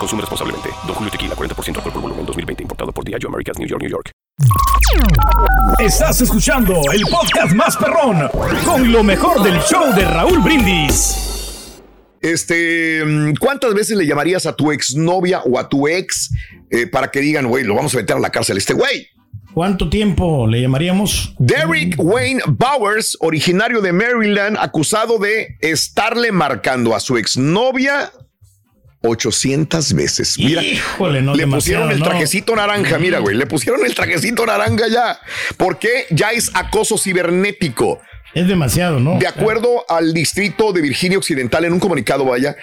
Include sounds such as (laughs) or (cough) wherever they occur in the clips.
Consume responsablemente. Don Julio Tequila, 40% alcohol por volumen, 2020. Importado por Diageo Americas, New York, New York. Estás escuchando el podcast más perrón con lo mejor del show de Raúl Brindis. Este, mm, ¿cuántas veces le llamarías a tu exnovia o a tu ex eh, para que digan, güey, lo vamos a meter a la cárcel este güey? ¿Cuánto tiempo le llamaríamos? Derrick Wayne Bowers, originario de Maryland, acusado de estarle marcando a su exnovia 800 veces. Mira, Híjole, no le pusieron el ¿no? trajecito naranja, mira, güey, le pusieron el trajecito naranja ya. porque Ya es acoso cibernético. Es demasiado, ¿no? De acuerdo al distrito de Virginia Occidental, en un comunicado, vaya,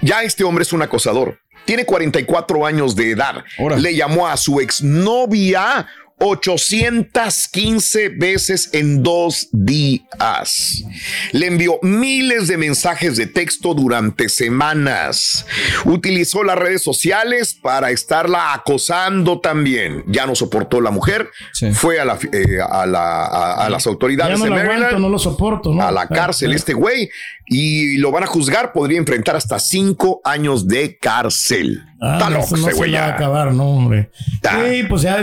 ya este hombre es un acosador. Tiene 44 años de edad. Le llamó a su exnovia 815 veces en dos días. Le envió miles de mensajes de texto durante semanas. Utilizó las redes sociales para estarla acosando también. Ya no soportó la mujer. Fue a, la, eh, a, la- a- a las autoridades no de Maryland aguanto, no lo soporto, ¿no? a la cárcel este güey y lo van a juzgar. Podría enfrentar hasta cinco años de cárcel. Ah, Está no, loco no se güey va a acabar, no, hombre. Sí, pues ya,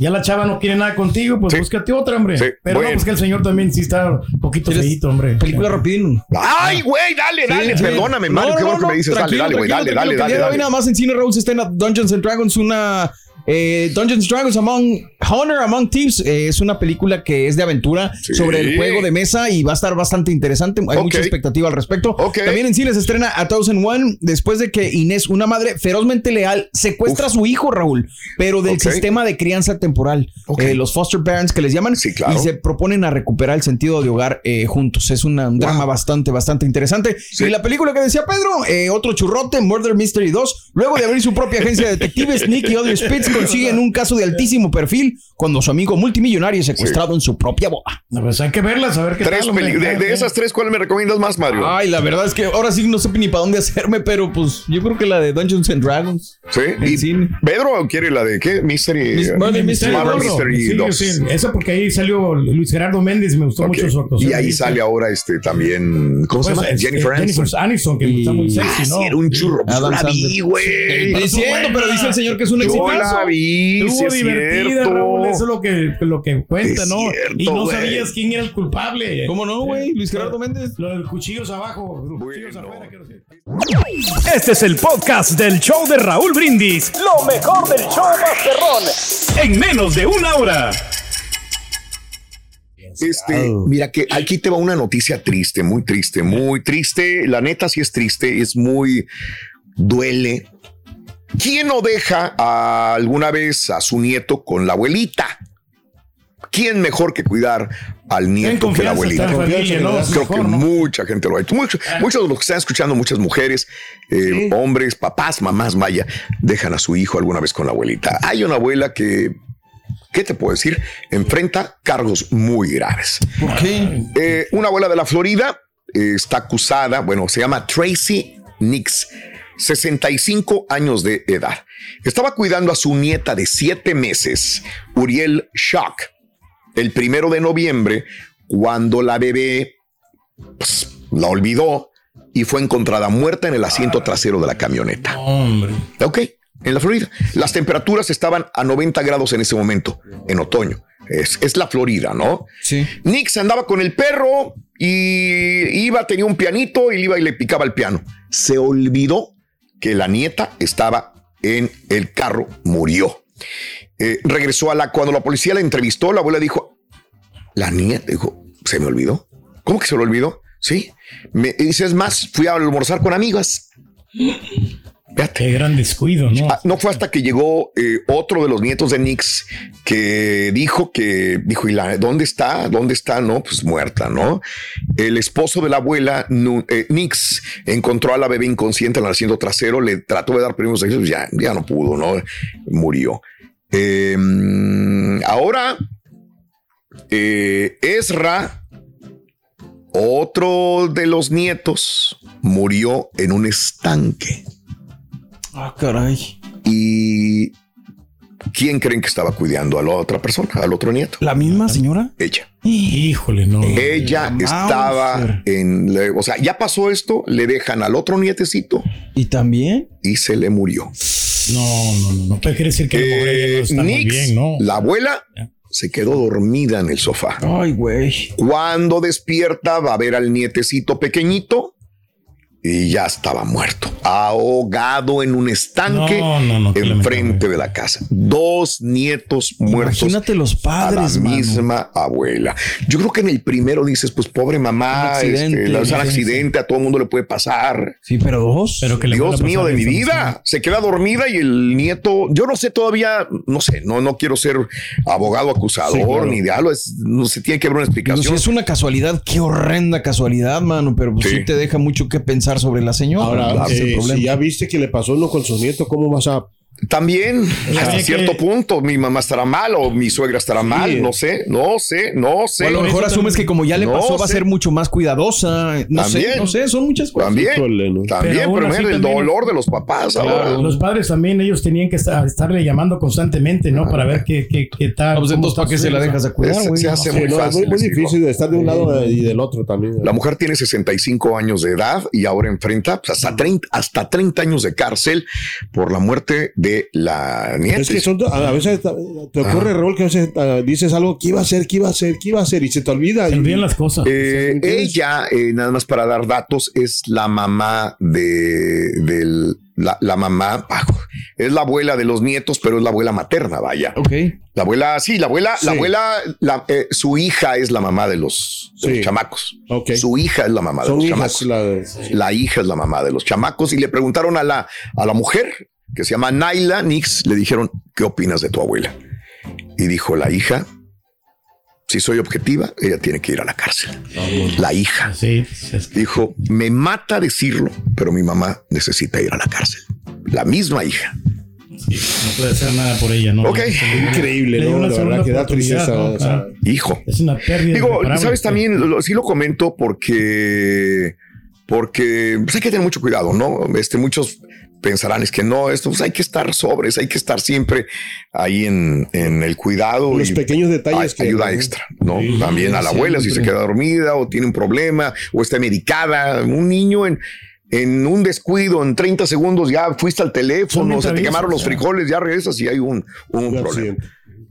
ya la chava no quiere nada contigo, pues búscate otra, hombre. Sí, Pero bueno. no, pues que el señor también sí está un poquito feíto, hombre. Película rapidín. Ay, güey, dale, dale. Sí, sí. Perdóname, Mario. No, qué no, bueno que no, me dices. dale, dale, güey. Dale, dale, dale, que hoy nada más en Cine Rose está en Dungeons and Dragons, una eh, Dungeons Dragons Among Honor Among Thieves. eh, es una película que es de aventura sobre el juego de mesa y va a estar bastante interesante. Hay mucha expectativa al respecto. También en cine se estrena A Thousand One después de que Inés, una madre ferozmente leal, secuestra a su hijo, Raúl, pero del sistema de crianza temporal. Eh, los foster parents que les llaman. claro. Y se proponen a recuperar el sentido de hogar eh, juntos. Es una- un drama bastante, bastante interesante. Y la película que decía Pedro, otro churrote, Murder Mystery 2. Luego de abrir su propia agencia de detectives, Nick y Audrey Spitz consiguen un caso de altísimo perfil cuando su amigo multimillonario es secuestrado en su propia boda. Pues hay que verlas, a ver qué Tres tal. de, de esas tres, ¿cuál me recomiendas más, Mario? Ay, la verdad es que ahora sí no sé ni para dónde hacerme, pero pues yo creo que la de Dungeons and Dragons. Sí. ¿Y Pedro quiere la de qué? Mystery. Mis- Murder Mystery. Mystery Sí, 2. sí, Eso porque ahí salió Luis Gerardo Méndez, me gustó Ok. mucho su actuación. Y ahí sale ahora este también. ¿Cómo se Pues, llama? este, Jennifer Aniston. Jennifer Aniston, que está muy sexy, Ah, ¿no? sí, era un churro. Pues Adam la vi, Sandler. güey. Diciendo, pero dice el señor que es un exitazo. Vi, Estuvo es divertida, cierto. Raúl, eso es lo que, lo que cuenta, Es ¿no? cierto, y no sabías quién era el culpable. ¿Cómo no, güey? Luis Gerardo Méndez. Lo del cuchillos abajo, los cuchillos afuera. quiero decir. Este es el podcast del show de Raúl Brindis. Lo mejor del show más perrón. En menos de una hora. Este, mira que aquí te va una noticia triste, muy triste, muy triste. La neta sí es triste, es muy duele. ¿Quién no deja a- alguna vez a su nieto con la abuelita? ¿Quién mejor que cuidar al nieto que la abuelita? Creo mejor, que ¿no? mucha gente lo ha hecho. Muchos, muchos de los que están escuchando, muchas mujeres, eh, hombres, papás, mamás, vaya, dejan a su hijo alguna vez con la abuelita. Hay una abuela que ¿qué te puedo decir? Enfrenta cargos muy graves. ¿Por qué? Eh, una abuela de la Florida eh, está acusada, bueno, se llama Tracy Nix, 65 años de edad. Estaba cuidando a su nieta de siete meses, Uriel Shock, el primero de noviembre, cuando la bebé pues, la olvidó y fue encontrada muerta en el asiento trasero de la camioneta. Hombre. Ok, en la Florida. Las temperaturas estaban a 90 grados en ese momento, en otoño. Es, es la Florida, ¿no? Sí. Nix andaba con el perro y iba, tenía un pianito y le iba y le picaba el piano. Se olvidó que la nieta estaba en el carro, murió. Eh, regresó a la, cuando la policía la entrevistó, la abuela dijo, la niña, dijo, se me olvidó. ¿Cómo que se lo olvidó? Sí. Me dice, es más, fui a almorzar con amigas. Qué gran descuido, ¿no? Ah, no fue hasta que llegó eh, otro de los nietos de Nix que dijo que, dijo, ¿y la, dónde está? ¿Dónde está? No, pues muerta, ¿no? El esposo de la abuela, eh, Nix, encontró a la bebé inconsciente en el asiento trasero, le trató de dar primeros pues ya, ya no pudo, ¿no? Murió. Em, ahora, eh, Ezra, otro de los nietos, murió en un estanque. Ah, caray. ¿Y quién creen que estaba cuidando a la otra persona, al otro nieto? ¿La misma señora? Ella. Híjole, no. Ella estaba en. O sea, ya pasó esto, le dejan al otro nietecito. ¿Y también? Y se le murió. No, no, no. No puede decir que eh, no está muy bien, ¿no? La abuela. Se quedó dormida en el sofá. Ay, güey. Cuando despierta, va a ver al nietecito pequeñito y ya estaba muerto, ahogado en un estanque enfrente de la casa. Dos nietos muertos. Imagínate los padres. A la misma abuela. Yo creo que en el primero dices, pues pobre mamá, accidente, este, accidente, a todo el mundo le puede pasar. Sí, pero dos. Pero que Dios mío de mi vida. Se queda dormida y el nieto, yo no sé todavía, no sé, no, no quiero ser abogado acusador ni de algo, no se tiene que haber una explicación. es una casualidad, qué horrenda casualidad, mano, pero pues sí te deja mucho que pensar sobre la señora. Ahora, eh, si ya viste que le pasó uno con su nieto, ¿cómo vas a también, hasta cierto punto, mi mamá estará mal o mi suegra estará mal, no sé, no sé, no sé. a lo mejor asumes que como ya le pasó va a ser mucho más cuidadosa, no sé, no sé, son muchas cosas. También, también, pero, el dolor de los papás ahora. Los padres también, ellos tenían que estarle llamando constantemente, ¿no? Para ver qué, qué, qué tal. Pues entonces, ¿para qué se la dejas a cuidar, Se, hace muy fácil. Es muy, difícil de estar de un lado y del otro también. La mujer tiene 65 años de edad y ahora enfrenta pues, hasta, 30, hasta 30 años de cárcel por la muerte de la es que son, a veces te ocurre, Raúl, que a veces ah, dices algo que iba a hacer, que iba a hacer, que iba a hacer y se te olvida. Se olvidan las cosas. Eh, ella, eh, nada más para dar datos, es la mamá de, del, la, mamá, es la abuela de los nietos, pero es la abuela materna, vaya. Ok. La abuela, sí, la abuela, la abuela, eh, su hija es la mamá de los, chamacos. Okay. Su hija es la mamá de los chamacos. La, hija es la mamá de los chamacos y le preguntaron a la, a la mujer que se llama Naila Nix, le dijeron, ¿qué opinas de tu abuela? Y dijo la hija, si soy objetiva, ella tiene que ir a la cárcel. La hija dijo, me mata decirlo, pero mi mamá necesita ir a la cárcel. La misma hija. no puede hacer nada por ella, ¿no? Ok. Increíble, ¿no? La verdad que da tristeza. Hijo. Es una pérdida. Digo, sabes también, sí lo comento porque porque pues, hay que tener mucho cuidado, ¿no? Este, muchos pensarán es que no, esto pues hay que estar sobres, hay que estar siempre ahí en, el cuidado. Los pequeños detalles que ayuda extra, ¿no? También a la abuela si se queda dormida o tiene un problema o está medicada, un niño en en un descuido, en 30 segundos ya fuiste al teléfono, se te quemaron los frijoles, ya regresas y hay un, un problema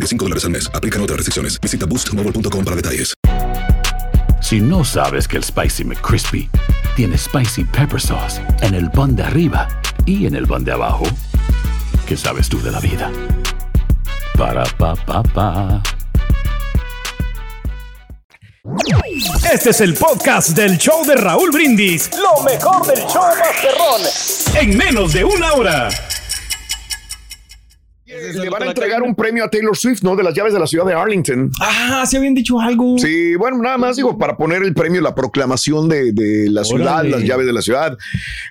25 dólares al mes. Aplican otras restricciones. Visita boostmobile.com para detalles. Si no sabes que el Spicy McCrispy tiene Spicy Pepper Sauce en el pan de arriba y en el pan de abajo, ¿qué sabes tú de la vida? Para, pa, pa, pa. Este es el podcast del show de Raúl Brindis. Lo mejor del show Masterrón. En menos de una hora le van a entregar un premio a Taylor Swift, ¿no? De las llaves de la ciudad de Arlington. Ah, se habían dicho algo. Sí, bueno, nada más digo, para poner el premio, la proclamación de, la ciudad, las llaves de la ciudad.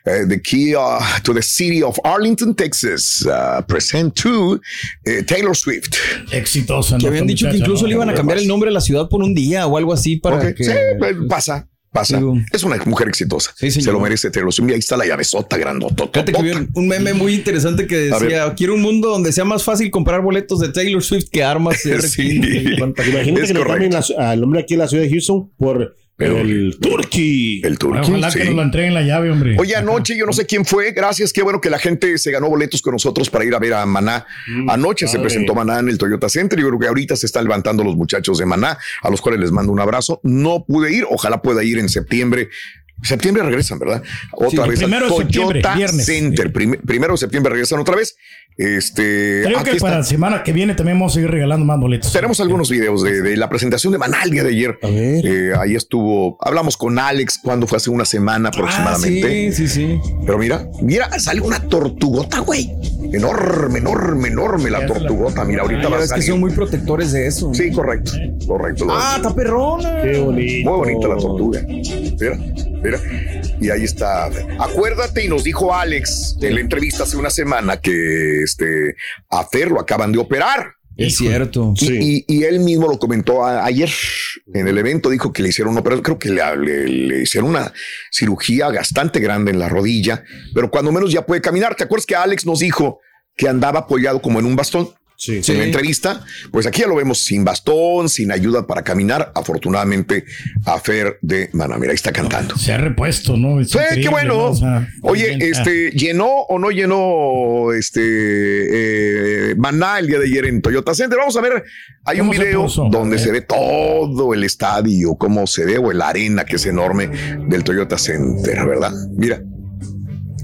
Eh, the key uh, to the city of Arlington, Texas. Uh, present to eh, Taylor Swift. Exitosa. Que habían dicho que incluso le iban a cambiar el nombre de la ciudad por un día o algo así para que... Sí, pues, pasa. Pasa. Digo. Es una mujer exitosa. Sí, señor. Se lo merece. Te lo ahí está la llavesota grandota. Fíjate que vi un- meme muy interesante que decía, quiero un mundo donde sea más fácil comprar boletos de Taylor Swift que armas. (laughs) de Sí. R15". Imagínate Es que le cambien correcto. al hombre aquí en la ciudad de Houston por el Turkey. El turqui. Ojalá sí. que nos lo entreguen la llave, hombre. Oye, anoche yo no sé quién fue, gracias, qué bueno que la gente se ganó boletos con nosotros para ir a ver a Maná. Anoche se presentó Maná en el Toyota Center, yo creo que ahorita se están levantando los muchachos de Maná, a los cuales les mando un abrazo. No pude ir, ojalá pueda ir en septiembre. Septiembre regresan, ¿verdad? Otra Sí, vez primero de septiembre, Toyota viernes. Center. Prim- primero de septiembre regresan otra vez. Este, Creo que está. para la semana que viene también vamos a seguir regalando más boletos. Tenemos algunos videos de, de la presentación de día de ayer. A ver. Eh, ahí estuvo, hablamos con Alex cuando fue hace una semana aproximadamente. Ah, sí, sí, sí. Pero mira, mira, sale una tortugota, güey. Enorme, enorme, enorme la tortugota. Mira, ahorita Ya va a ves que salir. son muy protectores de eso. Sí, correcto, correcto. Ah, está perrona. Qué bonito. Muy bonita la tortuga. Mira, mira. Y ahí está. Acuérdate, y nos dijo Alex en la entrevista hace una semana que este a Fer lo acaban de operar. Es cierto. Y, y- y él mismo lo comentó a- ayer en el evento, dijo que le hicieron una operación, creo que le, le- le hicieron una cirugía bastante grande en la rodilla, pero cuando menos ya puede caminar. ¿Te acuerdas que Alex nos dijo que andaba apoyado como en un bastón? Sí. En la entrevista, pues aquí ya lo vemos sin bastón, sin ayuda para caminar. Afortunadamente, a Fer de Mana, mira, ahí está cantando. Se ha repuesto, ¿no? Es Sí, qué increíble, bueno. ¿no? O sea, Oye, bien, ah. este, ¿llenó o no llenó este eh, Maná el día de ayer en Toyota Center? Vamos a ver, hay un ¿Cómo se video donde se ve todo el estadio, cómo se ve, o la arena que es enorme del Toyota Center, ¿verdad? Mira,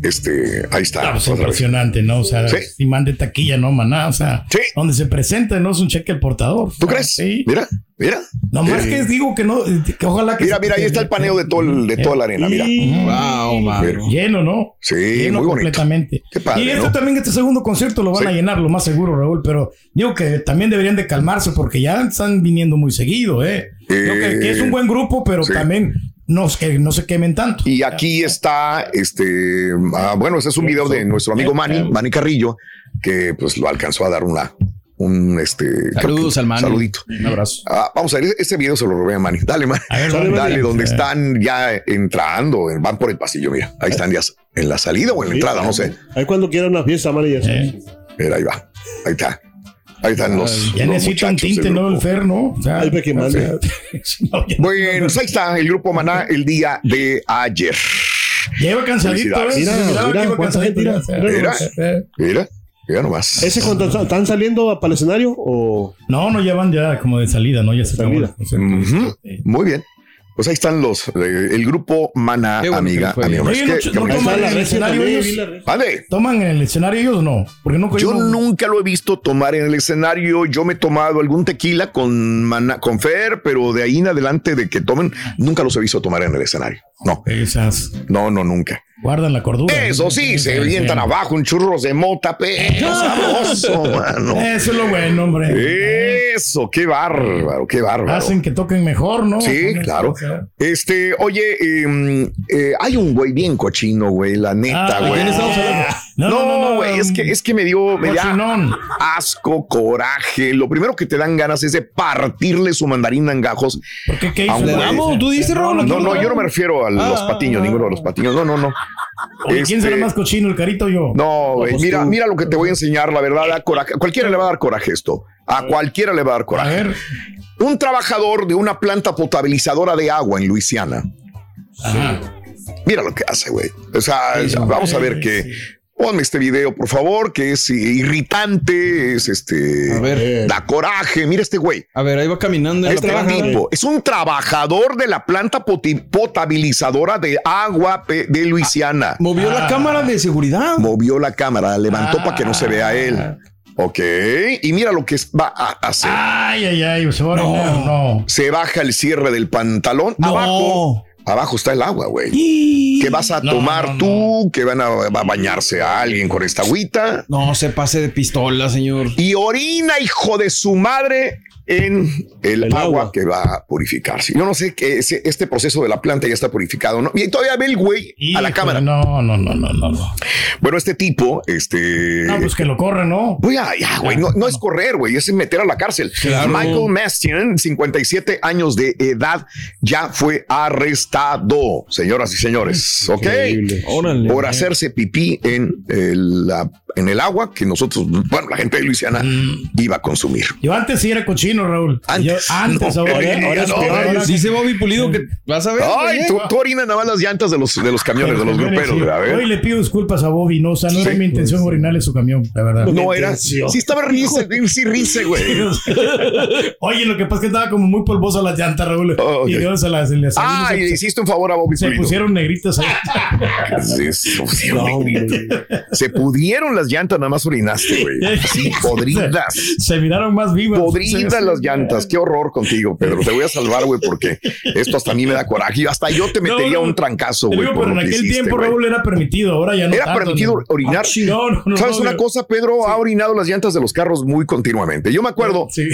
este, ahí está. Ah, pues, vez. impresionante, ¿no? O sea, Sí. si de taquilla, ¿no, maná? O sea, Sí. donde se presenta, no es un cheque al portador. ¿Tú crees? Sí. Mira, mira. Nomás Eh, que digo que no, que ojalá que. Mira, se- mira, ahí está el paneo de, todo el- de toda la arena, mira. Wow, Lleno, ¿no? Sí, Lleno muy bonito. completamente. Qué padre, y esto ¿no? también, este segundo concierto lo van Sí. a llenar, lo más seguro, Raúl. Pero digo que también deberían de calmarse porque ya están viniendo muy seguido, ¿eh? Creo que, que es un buen grupo, pero sí. también no, que no se quemen tanto. Y aquí está, este, ah, bueno, ese es un video de nuestro amigo Manny, Manny Carrillo, que pues lo alcanzó a dar una, un, este, Saludos que- al Manny. Saludito. Un abrazo. Ah, vamos a ver, este video se lo robé a Manny. Dale, Manny. A ver, Dale, Manny. dale, donde Sí. están ya entrando, van por el pasillo, mira. Ahí están ya en la salida o en la entrada, no sé. Ahí cuando quiera una fiesta, man, y eso. Eh, Mira, ahí va. Ahí está. Ahí están los, ya los necesita un muchachos tinte, ¿no? El. Fer, ¿no? O sea, Ahí ve que no, (laughs) ya- Bueno, pues ahí está el grupo Maná el día de ayer. Lleva cansadito, ¿eh? Felicidades. Mira, mira, cuánta cansadito, gente, ya, mira. eh. Mira, mira nomás. ¿Ese cuando están saliendo para el escenario o No, no, ya van ya como de salida, ¿no? Ya se Salida. Sí. Muy bien. Pues ahí están los, eh, el grupo Mana, bueno amiga, amigo. Oye, Es no, que- no que- toman en el escenario ellos. Vale. ¿Toman en el escenario ellos o no? Porque nunca Yo no- nunca lo he visto tomar en el escenario. Yo me he tomado algún tequila con, Maná- con Fer, pero de ahí en adelante de que tomen, nunca los he visto tomar en el escenario. No, Esas no, no, nunca. Guardan la cordura. Eso sí, se avientan abajo un churros de mota, pero (laughs) sabroso, mano. Eso es lo bueno, hombre. Eso, qué bárbaro, qué bárbaro. Hacen que toquen mejor, ¿no? Sí, claro. Este, oye, eh, eh, hay un güey bien cochino, güey, la neta, Ah, güey. ¿De quién? No, no, no, No, güey, no, es que, es que me dio, me da asco, coraje. Lo primero que te dan ganas es de partirle su mandarina en gajos. ¿Por qué? ¿Qué A Le damos, tú dices, Raúl. No, no, yo no me refiero a los Ah, patiños, ninguno de los patiños. No, no, no. Oye, ¿Quién Este, será más cochino, el carito o yo? No, güey, pues mira, tú. mira lo que te voy a enseñar, la verdad, da coraje. A cualquiera le va a dar coraje esto. A cualquiera le va a dar A coraje. ver. Un trabajador de una planta potabilizadora de agua en Luisiana. Ajá. Mira lo que hace, güey. O sea, vamos a ver que. Ponme este video, por favor, que es irritante, es este. A ver. Da coraje. Mira este güey. A ver, ahí va caminando. en la Este planta. tipo es un trabajador de la planta potabilizadora de agua de Luisiana. Movió la cámara de seguridad. Movió la cámara, la levantó para que no se vea él. Ok. Y mira lo que va a hacer. Ay, ay, ay, se va a orinar, no. Se baja el cierre del pantalón. No. Abajo. Abajo está el agua, güey. ¿Qué vas a No, tomar no, tú? ¿Que van a, va a bañarse a alguien con esta agüita? No se pase de pistola, señor. Y orina, hijo de su madre, en el, agua, que va a purificarse. Yo no sé que este proceso de la planta ya está purificado, ¿no? Y todavía ve el güey a la cámara. No, no, no, no, no. Bueno, este tipo, este. No, pues que lo corre, ¿no? Pues ya, ya, güey. No, es correr, güey, es meter a la cárcel. Michael Mastian, 57 años de edad, ya fue arrestado, señoras y señores. ¿Ok? Por hacerse pipí en el, la, en el agua que nosotros, bueno, la gente de Luisiana mm. iba a consumir. Yo antes sí era cochino, Raúl. Antes. antes, ahora, ahora, dice Bobby Pulido que vas a ver. Ay, tú, tú orinas nada más las llantas de los, de los camiones, de los gruperos. Hoy le pido disculpas a Bobby, no, o sea, no era mi intención orinarle su camión, la verdad. No era. Sí, estaba rice, sí rice, güey. (laughs) Oye, lo que pasa es que estaba como muy polvosa las llantas, Raúl. Oh, y Dios se las. ah, y hiciste un favor a Bobby Se pusieron negritas ahí. se pudieron las llantas, nada más orinaste, güey. (laughs) Así, podridas. Se miraron más vivas. Podridas las llantas. Qué horror contigo, Pedro. Te voy a salvar, güey, porque esto hasta a mí me da coraje. Hasta yo te metería un trancazo, güey. Pero en aquel tiempo, Raúl, era permitido. Ahora ya no. Era permitido orinar. Ah, ¿Sabes una cosa? Pedro ha orinado las llantas de los carros muy continuamente. Yo me acuerdo, sí,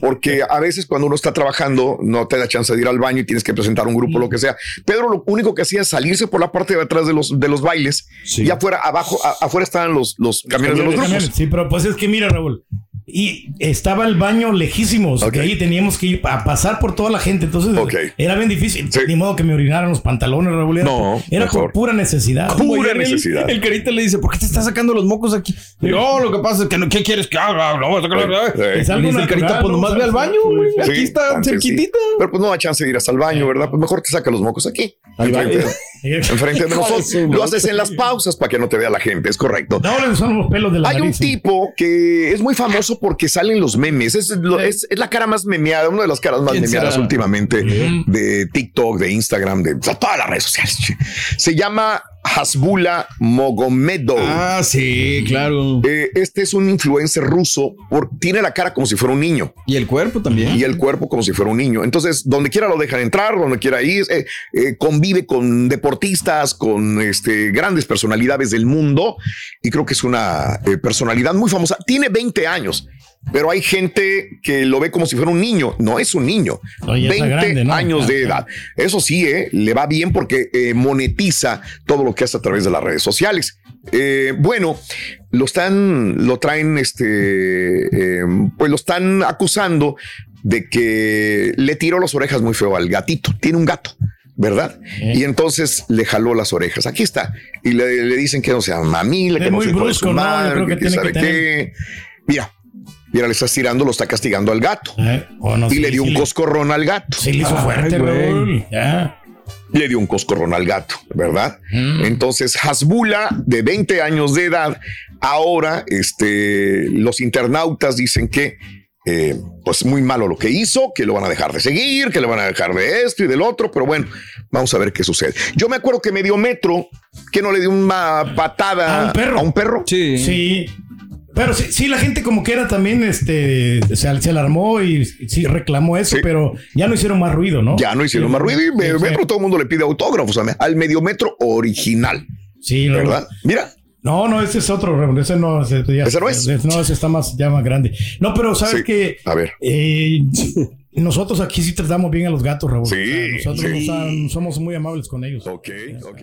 porque a veces cuando uno está trabajando no te da chance de ir al baño y tienes que presentar un grupo, lo que sea. Pedro lo único que hacía es salirse por la parte de atrás de los, de los bailes y afuera, abajo, afuera estaban los, los camiones de los grupos. Sí, pero pues es que mira, Raúl, y estaba el baño lejísimos. Que ahí teníamos que ir a pasar por toda la gente. Entonces era bien difícil. Ni modo que me orinaran los pantalones, Raúl. No, era por pura necesidad. Pura necesidad. El, carita le dice, ¿por qué te estás sacando los mocos aquí? No, lo que pasa es que no, ¿qué quieres que haga? No, es algo el carita, pues nomás ve al baño, Aquí está cerquitita. Pero pues no da chance de ir hasta el baño, ¿verdad? Pues mejor te saca los mocos aquí. Al baño. (laughs) Enfrente de nosotros. Lo haces en las pausas para que no te vea la gente, es correcto. No, son los pelos de la Hay un tipo que es muy famoso porque salen los memes. Es, es, la cara más memeada, una de las caras más memeadas últimamente de TikTok, de Instagram, de todas las redes sociales. Se llama Hasbula Mogomedo. Ah, sí, claro. Eh, este es un influencer ruso. tiene la cara como si fuera un niño. Y el cuerpo también. Y el cuerpo como si fuera un niño. Entonces, donde quiera lo dejan entrar, donde quiera ir. Eh, eh, convive con deportistas, con este, grandes personalidades del mundo. Y creo que es una personalidad muy famosa. Tiene 20 años pero hay gente que lo ve como si fuera un niño. No es un niño. 20 años de edad. Eso sí, eh, le va bien porque eh, monetiza todo lo que hace a través de las redes sociales. Eh, bueno, lo están, lo traen, este, pues lo están acusando de que le tiró las orejas muy feo al gatito. Tiene un gato. ¿verdad? Y entonces le jaló las orejas. Aquí está. Y le, dicen que no sea mamila, que no se puede sumar, que, sabe qué. Mira, Mira, le está tirando, lo está castigando al gato. Eh, y le dio un coscorrón al gato. Sí, le hizo fuerte, güey. Le dio un coscorrón al gato, ¿verdad? Mm. Entonces, Hasbula, de 20 años de edad, ahora este, los internautas dicen que eh, pues muy malo lo que hizo, que lo van a dejar de seguir, que le van a dejar de esto y del otro, pero bueno, vamos a ver qué sucede. Yo me acuerdo que medio metro, que no le dio una patada a un perro. A un perro. Sí. Sí. Pero sí, sí, la gente como que era también, este, se, se alarmó y sí reclamó eso, pero ya no hicieron más ruido, ¿no? Ya no hicieron más ruido y Metro todo el mundo le pide autógrafos al Mediometro original. Sí, ¿verdad? Mira. No, no, ese es otro, ese no, ese, no es. No, ese está más, ya más grande. No, pero sabes que. A ver. Eh, nosotros aquí sí tratamos bien a los gatos, Raúl. Sí. nosotros somos muy amables con ellos. Ok, ok.